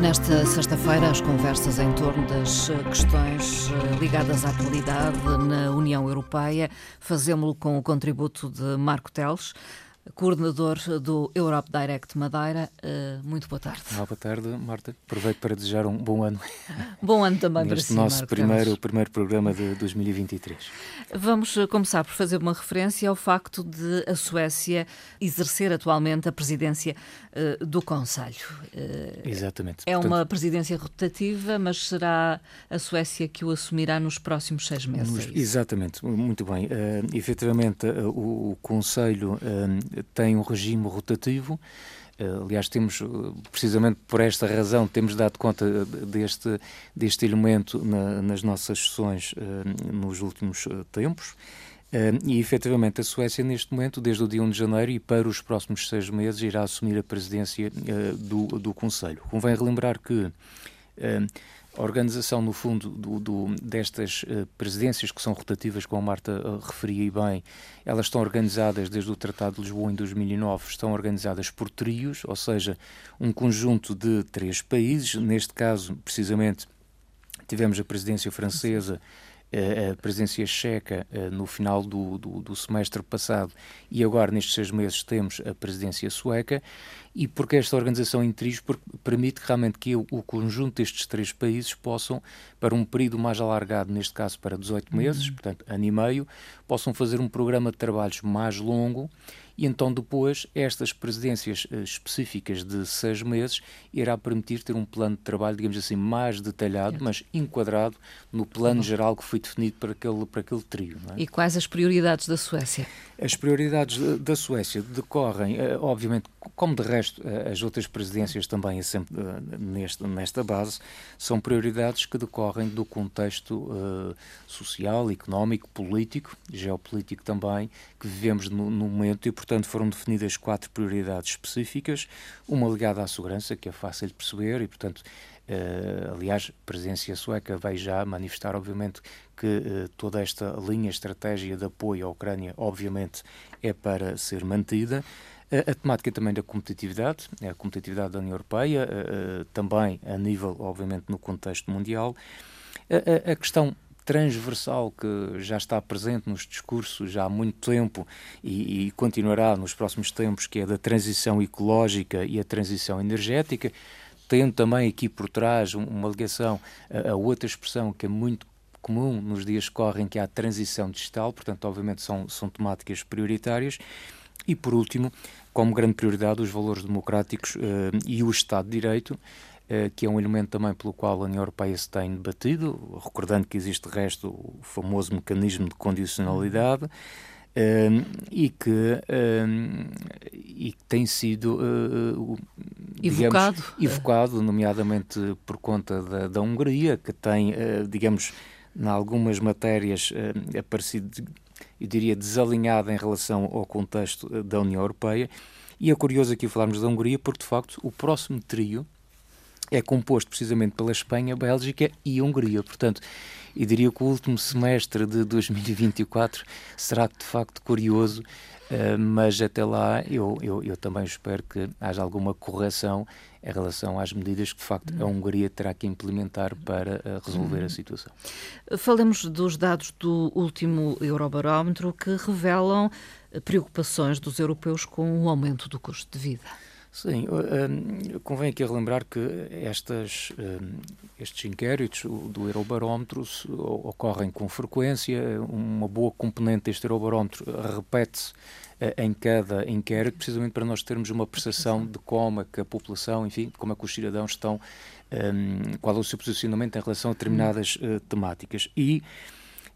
nesta sexta-feira as conversas em torno das eh, questões eh, ligadas à atualidade na União Europeia. Fazemos-lo com o contributo de Marco Teles coordenador do Europe Direct Madeira. Uh, muito boa tarde. Olá, boa tarde, Marta. Aproveito para desejar um bom ano. Bom ano também para si, nosso Marco primeiro, primeiro programa de 2023. Vamos eh, começar por fazer uma referência ao facto de a Suécia exercer atualmente a presidência uh, do Conselho. Uh, Exatamente. É Portanto, uma presidência rotativa, mas será a Suécia que o assumirá nos próximos seis meses. Nos, é exatamente, muito bem. Uh, efetivamente, o, o Conselho tem um regime rotativo. Eh, aliás, temos, eh, precisamente por esta razão, temos dado conta deste, deste elemento na, nas nossas sessões uh, nos últimos tempos. E, efetivamente, a Suécia, neste momento, desde o dia 1 de janeiro e para os próximos seis meses, irá assumir a presidência do, do Conselho. Convém relembrar que a organização, no fundo, do, do, destas uh, presidências que são rotativas, como a Marta uh, referia bem, elas estão organizadas desde o Tratado de Lisboa em 2009, estão organizadas por trios, ou seja, um conjunto de três países. Neste caso, precisamente, tivemos a presidência francesa a presidência checa no final do, do, do, semestre passado e agora nestes seis meses temos a presidência sueca e porque esta organização trios permite realmente que o, o, conjunto destes três países possam, para um período mais alargado, neste caso para 18 meses, uhum. portanto ano e meio, possam fazer um programa de trabalhos mais longo e então depois estas presidências uh, específicas de seis meses irá permitir ter um plano de trabalho, digamos assim, mais detalhado, mas enquadrado no plano geral que foi definido para aquele, para aquele trio. É? E quais as prioridades da Suécia? As prioridades da Suécia decorrem, uh, obviamente, como de resto uh, as outras presidências também sempre neste, nesta base, são prioridades que decorrem do contexto social, económico, político, geopolítico também, que vivemos no, no momento e, portanto, foram definidas quatro prioridades específicas, uma ligada à segurança, que é fácil de perceber, e, portanto, Uh, aliás, a presidência sueca vai já manifestar, obviamente, que uh, toda esta linha, estratégia de apoio à Ucrânia, obviamente, é para ser mantida. Uh, a temática também da competitividade, é a competitividade da União Europeia, também a nível, obviamente, no contexto mundial. a questão transversal que já está presente nos discursos já há muito tempo e, e, continuará nos próximos tempos, que é da transição ecológica e a transição energética, tendo também aqui por trás uma ligação a, a outra expressão que é muito comum nos dias que correm, que é a transição digital, portanto, obviamente, são, são temáticas prioritárias. E, por último, como grande prioridade, os valores democráticos uh, e o Estado de Direito, eh, que é um elemento também pelo qual a União Europeia se tem debatido, recordando que existe de resto o famoso mecanismo de condicionalidade. Um, ehm, e, que, um, e que tem sido uh, evocado. Digamos, evocado, nomeadamente por conta da, da Hungria, que tem, uh, digamos, em algumas matérias uh, aparecido, eu diria, desalinhada em relação ao contexto da União Europeia. E é curioso aqui falarmos da Hungria, porque de facto o próximo trio é composto precisamente pela Espanha, Bélgica e Hungria. Portanto, eu diria que o último semestre de 2024 será de facto curioso, uh, mas até lá eu, eu, eu, também espero que haja alguma correção em relação às medidas que de facto a Hungria terá que implementar para uh, resolver a situação. Falemos dos dados do último Eurobarómetro que revelam preocupações dos europeus com o aumento do custo de vida. Sim, um, convém aqui relembrar que estas, um, estes inquéritos do Eurobarómetro ocorrem com frequência. Uma boa componente deste Eurobarómetro repete-se uh, em cada inquérito, precisamente para nós termos uma percepção de como é que a população, enfim, como é que os cidadãos estão, um, qual é o seu posicionamento em relação a determinadas uh, temáticas. E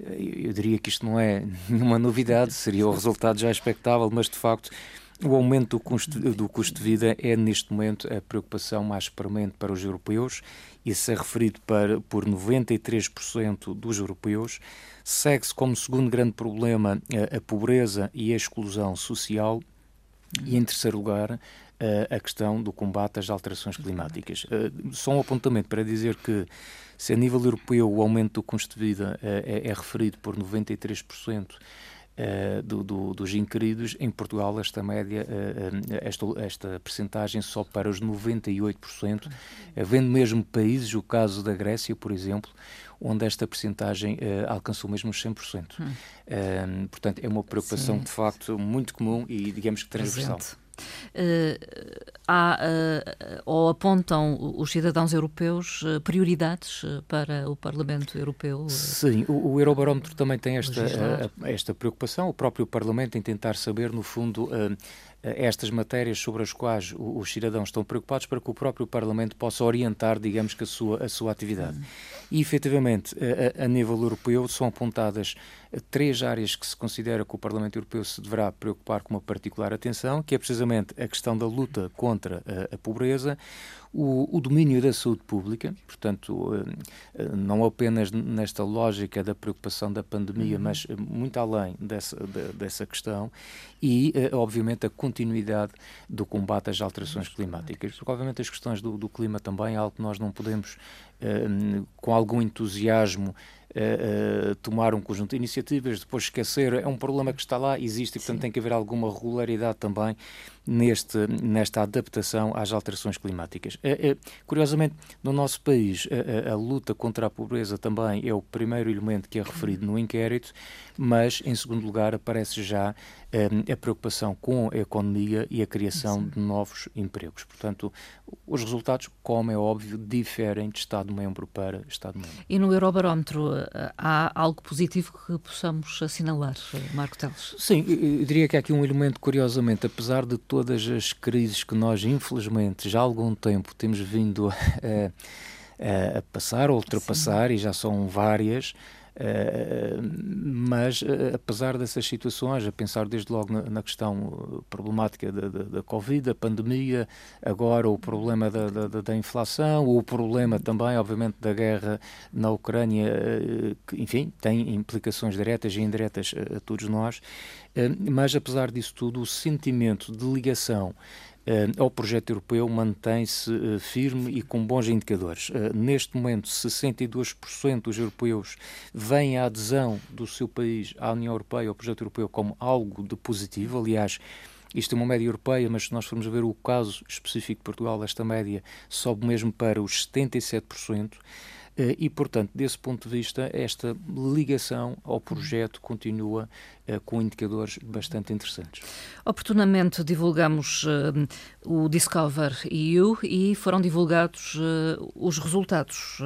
eh, eu diria que isto não é nenhuma novidade, seria o resultado já expectável, mas de facto o aumento do custo, do custo de vida é, neste momento, a preocupação mais premente para os europeus. Isso é referido para, por 93% dos europeus. Segue-se como segundo grande problema a, a, pobreza e a exclusão social. E, em terceiro lugar, a, a questão do combate às alterações climáticas. Só um apontamento para dizer que, se a nível europeu o aumento do custo de vida é, é referido por 93%, uh, do, do, dos inquiridos, em Portugal esta média, uh, esta, esta percentagem só para os 98%, havendo mesmo países, o caso da Grécia, por exemplo, onde esta percentagem alcançou mesmo os 100%. Hum. portanto, é uma preocupação Sim. de facto muito comum e, digamos que transversal. Presente. Uh, há, uh, ou apontam os cidadãos europeus uh, prioridades para o Parlamento Europeu? Sim, o, o Eurobarómetro também tem esta, esta preocupação, o próprio Parlamento em tentar saber, no fundo, estas matérias sobre as quais os cidadãos estão preocupados para que o próprio Parlamento possa orientar, digamos que, a sua, a sua atividade. E, efetivamente, a, a nível europeu são apontadas três áreas que se considera que o Parlamento Europeu se deverá preocupar com uma particular atenção, que é precisamente a questão da luta contra a, a pobreza, o, o, domínio da saúde pública, portanto, eh, eh, não apenas nesta lógica da preocupação da pandemia, uhum. mas muito além dessa, dessa questão, e, eh, obviamente, a continuidade do combate às alterações climáticas, porque, obviamente, as questões do, do clima também é algo que nós não podemos, com algum entusiasmo, uh, tomar um conjunto de iniciativas, depois esquecer, é um problema que está lá, existe e, portanto, Sim. tem que haver alguma regularidade também neste, nesta adaptação às alterações climáticas. Uh, curiosamente, no nosso país, a, a, luta contra a pobreza também é o primeiro elemento que é referido no inquérito, mas, em segundo lugar, aparece já a preocupação com a economia e a criação Sim. de novos empregos. Portanto, os resultados, como é óbvio, diferem de Estado-membro para Estado-membro. E no Eurobarómetro há algo positivo que possamos assinalar, Marco Teles? Sim, eu diria que há aqui um elemento, curiosamente, apesar de todas as crises que nós, infelizmente, já há algum tempo temos vindo a, a, a passar, a ultrapassar, Sim. e já são várias, mas, uh, apesar dessas situações, a pensar desde logo na, questão problemática da, da, da, Covid, da pandemia, agora o problema da, da, da, inflação, o problema também, obviamente, da guerra na Ucrânia, que, enfim, tem implicações diretas e indiretas a, a todos nós, mas, apesar disso tudo, o sentimento de ligação ao projeto europeu mantém-se uh, firme e com bons indicadores. Uh, neste momento, 62% dos europeus veem a adesão do seu país à União Europeia, ao projeto europeu, como algo de positivo. Aliás, isto é uma média europeia, mas se nós formos ver o caso específico de Portugal, esta média sobe mesmo para os 77%. Eh, e, portanto, desse ponto de vista, esta ligação ao projeto continua uh, com indicadores bastante interessantes. Oportunamente divulgamos uh, o Discover EU e foram divulgados os resultados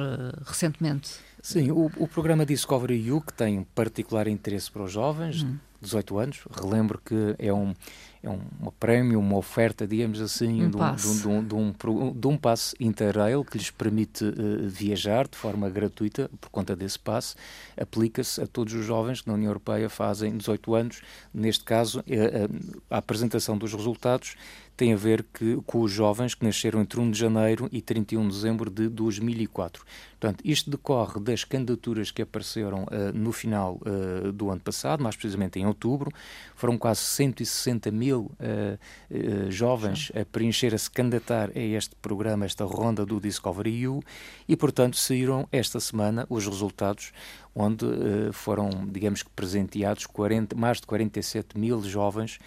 recentemente. Sim, o, o, programa Discovery EU, que tem um particular interesse para os jovens, hum. 18 anos, relembro que é um é um, um prémio, uma oferta, digamos assim, um de, um, de, um, de, um, de um passe interrail que lhes permite uh, viajar de forma gratuita por conta desse passe. Aplica-se a todos os jovens que na União Europeia fazem 18 anos. Neste caso, uh, a apresentação dos resultados tem a ver que, com os jovens que nasceram entre 1 de janeiro e 31 de dezembro de 2004. Portanto, isto decorre das candidaturas que apareceram uh, no final uh, do ano passado, mais precisamente em outubro. Foram quase 160 mil uh, jovens a preencher, a se candidatar a este programa, esta ronda do Discovery EU, e, portanto, saíram esta semana os resultados, onde foram, digamos que, presenteados 40, mais de 47 mil jovens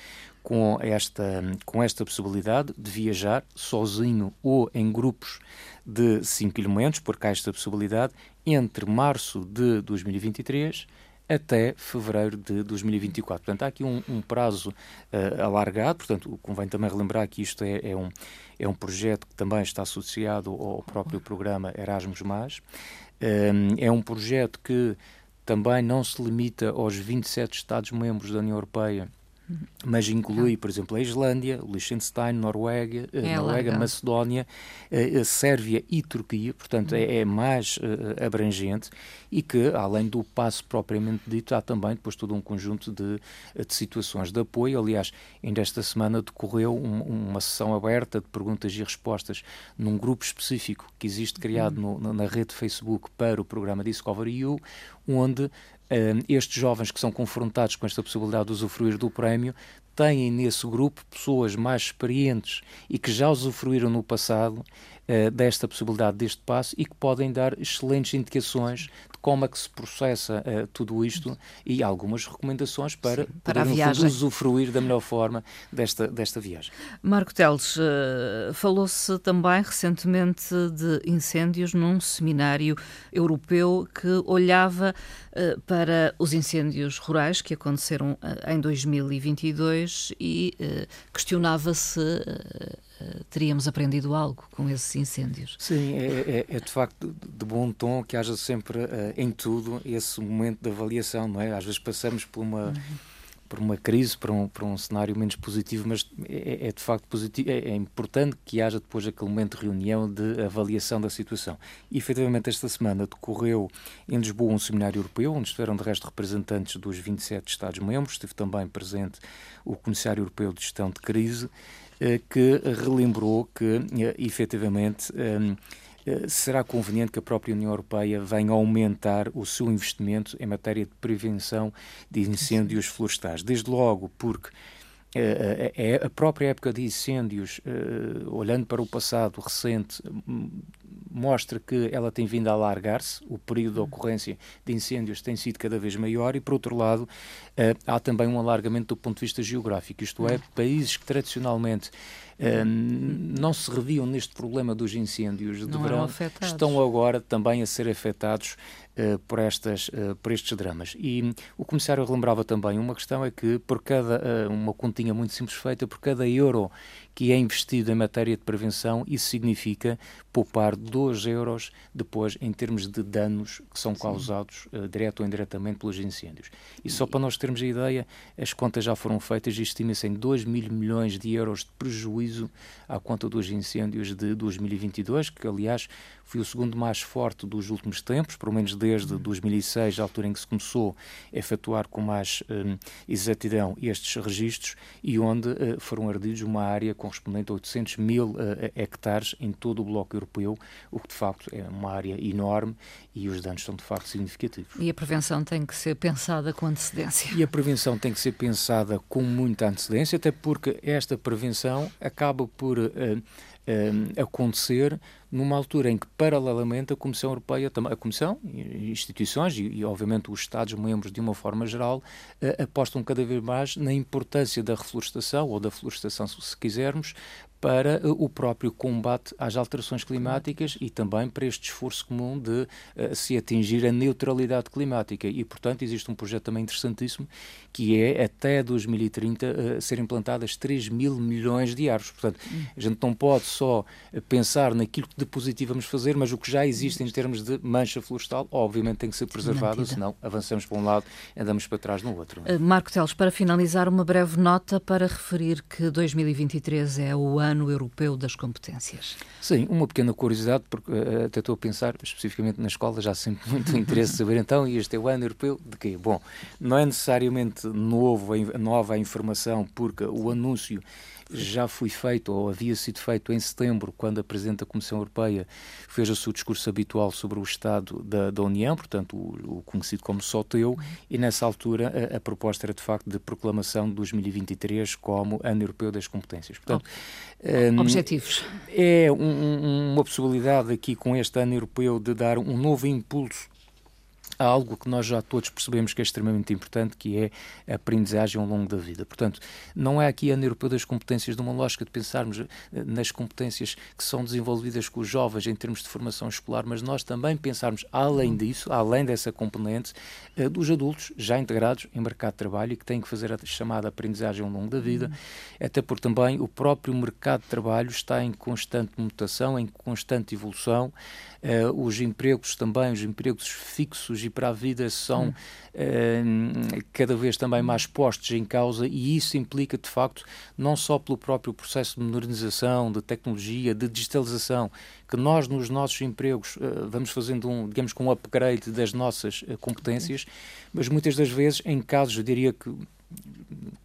com esta, com esta possibilidade de viajar sozinho ou em grupos de 5 elementos, porque há esta possibilidade, entre março de 2023 até fevereiro de 2024. Portanto, há aqui um, um prazo uh, alargado, portanto, convém também relembrar que isto é, é, um, é um projeto que também está associado ao próprio programa Erasmus+. Um, é um projeto que também não se limita aos 27 Estados-membros da União Europeia, mas inclui, por exemplo, a Islândia, Liechtenstein, Noruega, eh, é Noruega Macedónia, eh, Sérvia e Turquia, portanto é, é mais uh, abrangente e que, além do passo propriamente dito, há também depois todo um conjunto de, de situações de apoio. Aliás, ainda esta semana decorreu um, uma sessão aberta de perguntas e respostas num grupo específico que existe criado uhum. no, na rede Facebook para o programa Discovery EU, onde estes jovens que são confrontados com esta possibilidade de usufruir do prémio têm nesse grupo pessoas mais experientes e que já usufruíram no passado uh, desta possibilidade deste passo e que podem dar excelentes indicações de como é que se processa uh, tudo isto e algumas recomendações para, Sim, para poder. Fundo, usufruir da melhor forma desta, desta viagem. Marco Teles, uh, falou-se também recentemente de incêndios num seminário europeu que olhava para os incêndios rurais que aconteceram em 2022 e questionava se teríamos aprendido algo com esses incêndios. Sim, é, é, é de facto de bom tom que haja sempre uh, em tudo esse momento de avaliação, não é? Às vezes passamos por uma. Uhum. Por uma crise, para um, para um cenário menos positivo, mas é, é de facto positivo, é, é, importante que haja depois aquele momento de reunião de avaliação da situação. E efetivamente, esta semana decorreu em Lisboa um seminário europeu, onde estiveram de resto representantes dos 27 Estados-membros, esteve também presente o Comissário Europeu de Gestão de Crise, eh, que relembrou que, eh, efetivamente, ehm, eh, será conveniente que a própria União Europeia venha aumentar o seu investimento em matéria de prevenção de incêndios florestais. Desde logo porque é a própria época de incêndios, olhando para o passado recente, mostra que ela tem vindo a alargar-se, o período de ocorrência de incêndios tem sido cada vez maior e, por outro lado, uh, há também um alargamento do ponto de vista geográfico, isto é, países que tradicionalmente uh, não se reviam neste problema dos incêndios de não verão estão agora também a ser afetados uh, por, estas, por estes dramas. E o comissário relembrava também uma questão é que por cada, uma continha muito simples feita, por cada euro que é investido em matéria de prevenção, isso significa poupar 2 euros depois em termos de danos que são causados uh, direto ou indiretamente pelos incêndios. E, e só para nós termos a ideia, as contas já foram feitas e estima-se em 2 mil milhões de euros de prejuízo à conta dos incêndios de 2022, que aliás foi o segundo mais forte dos últimos tempos, pelo menos desde 2006, a altura em que se começou a efetuar com mais um, exatidão estes registros e onde uh, foram ardidos uma área correspondente a 800 mil uh, hectares em todo o bloco europeu, o que de facto é uma área enorme e os danos são de facto significativos. E a prevenção tem que ser pensada com antecedência. E a prevenção tem que ser pensada com muita antecedência, até porque esta prevenção acaba por uh, acontecer numa altura em que, paralelamente, a Comissão Europeia, a Comissão, instituições e, e obviamente, os Estados-membros, de uma forma geral, uh, apostam cada vez mais na importância da reflorestação, ou da florestação, se quisermos, para uh, o próprio combate às alterações climáticas e também para este esforço comum de uh, se atingir a neutralidade climática. E, portanto, existe um projeto também interessantíssimo que é, até 2030, uh, ser implantadas 3 mil milhões de árvores. Portanto, a gente não pode só pensar naquilo que de positivo vamos fazer, mas o que já existe em termos de mancha florestal, obviamente tem que ser preservado, Mantida. senão avançamos para um lado e andamos para trás no outro. Marco Teles, para finalizar, uma breve nota para referir que 2023 é o ano Ano Europeu das Competências. Sim, uma pequena curiosidade, porque uh, até estou a pensar especificamente na escola, já sempre muito interesse saber então, e este é o Ano Europeu de quê? Bom, não é necessariamente novo, nova a informação, porque o anúncio já foi feito, ou havia sido feito em setembro, quando a Presidente da Comissão Europeia fez o seu discurso habitual sobre o Estado da, da União, portanto, o, o, conhecido como SOTEU, e nessa altura a, a, proposta era de facto de proclamação de 2023 como Ano Europeu das Competências. Portanto, um, Objetivos. É um, uma possibilidade aqui com este Ano Europeu de dar um novo impulso há algo que nós já todos percebemos que é extremamente importante, que é a aprendizagem ao longo da vida. Portanto, não é aqui a União Europeia das Competências de uma lógica de pensarmos eh, nas competências que são desenvolvidas com os jovens em termos de formação escolar, mas nós também pensarmos, além disso, além dessa componente, eh, dos adultos já integrados em mercado de trabalho e que têm que fazer a chamada aprendizagem ao longo da vida, até porque também o próprio mercado de trabalho está em constante mutação, em constante evolução. Uh, os empregos também, os empregos fixos e para a vida são uh, cada vez também mais postos em causa e isso implica, de facto, não só pelo próprio processo de modernização, de tecnologia, de digitalização, que nós nos nossos empregos uh, vamos fazendo um, digamos, com um upgrade das nossas competências, mas muitas das vezes em casos, eu diria que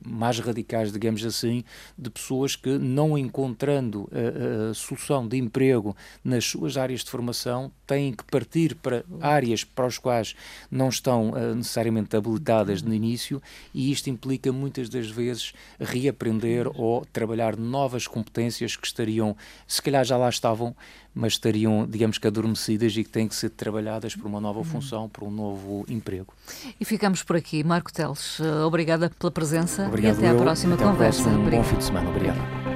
mais radicais, digamos assim, de pessoas que, não encontrando a, a, solução de emprego nas suas áreas de formação, têm que partir para áreas para as quais não estão uh, necessariamente habilitadas no início, e isto implica muitas das vezes reaprender ou trabalhar novas competências que estariam, se calhar já lá estavam, mas estariam, digamos que, adormecidas e que têm que ser trabalhadas por uma nova uhum. função, por um novo emprego. E ficamos por aqui. Marco Teles, obrigada pela presença Obrigado e até eu. à próxima até conversa. Um bom fim de semana. Obrigado.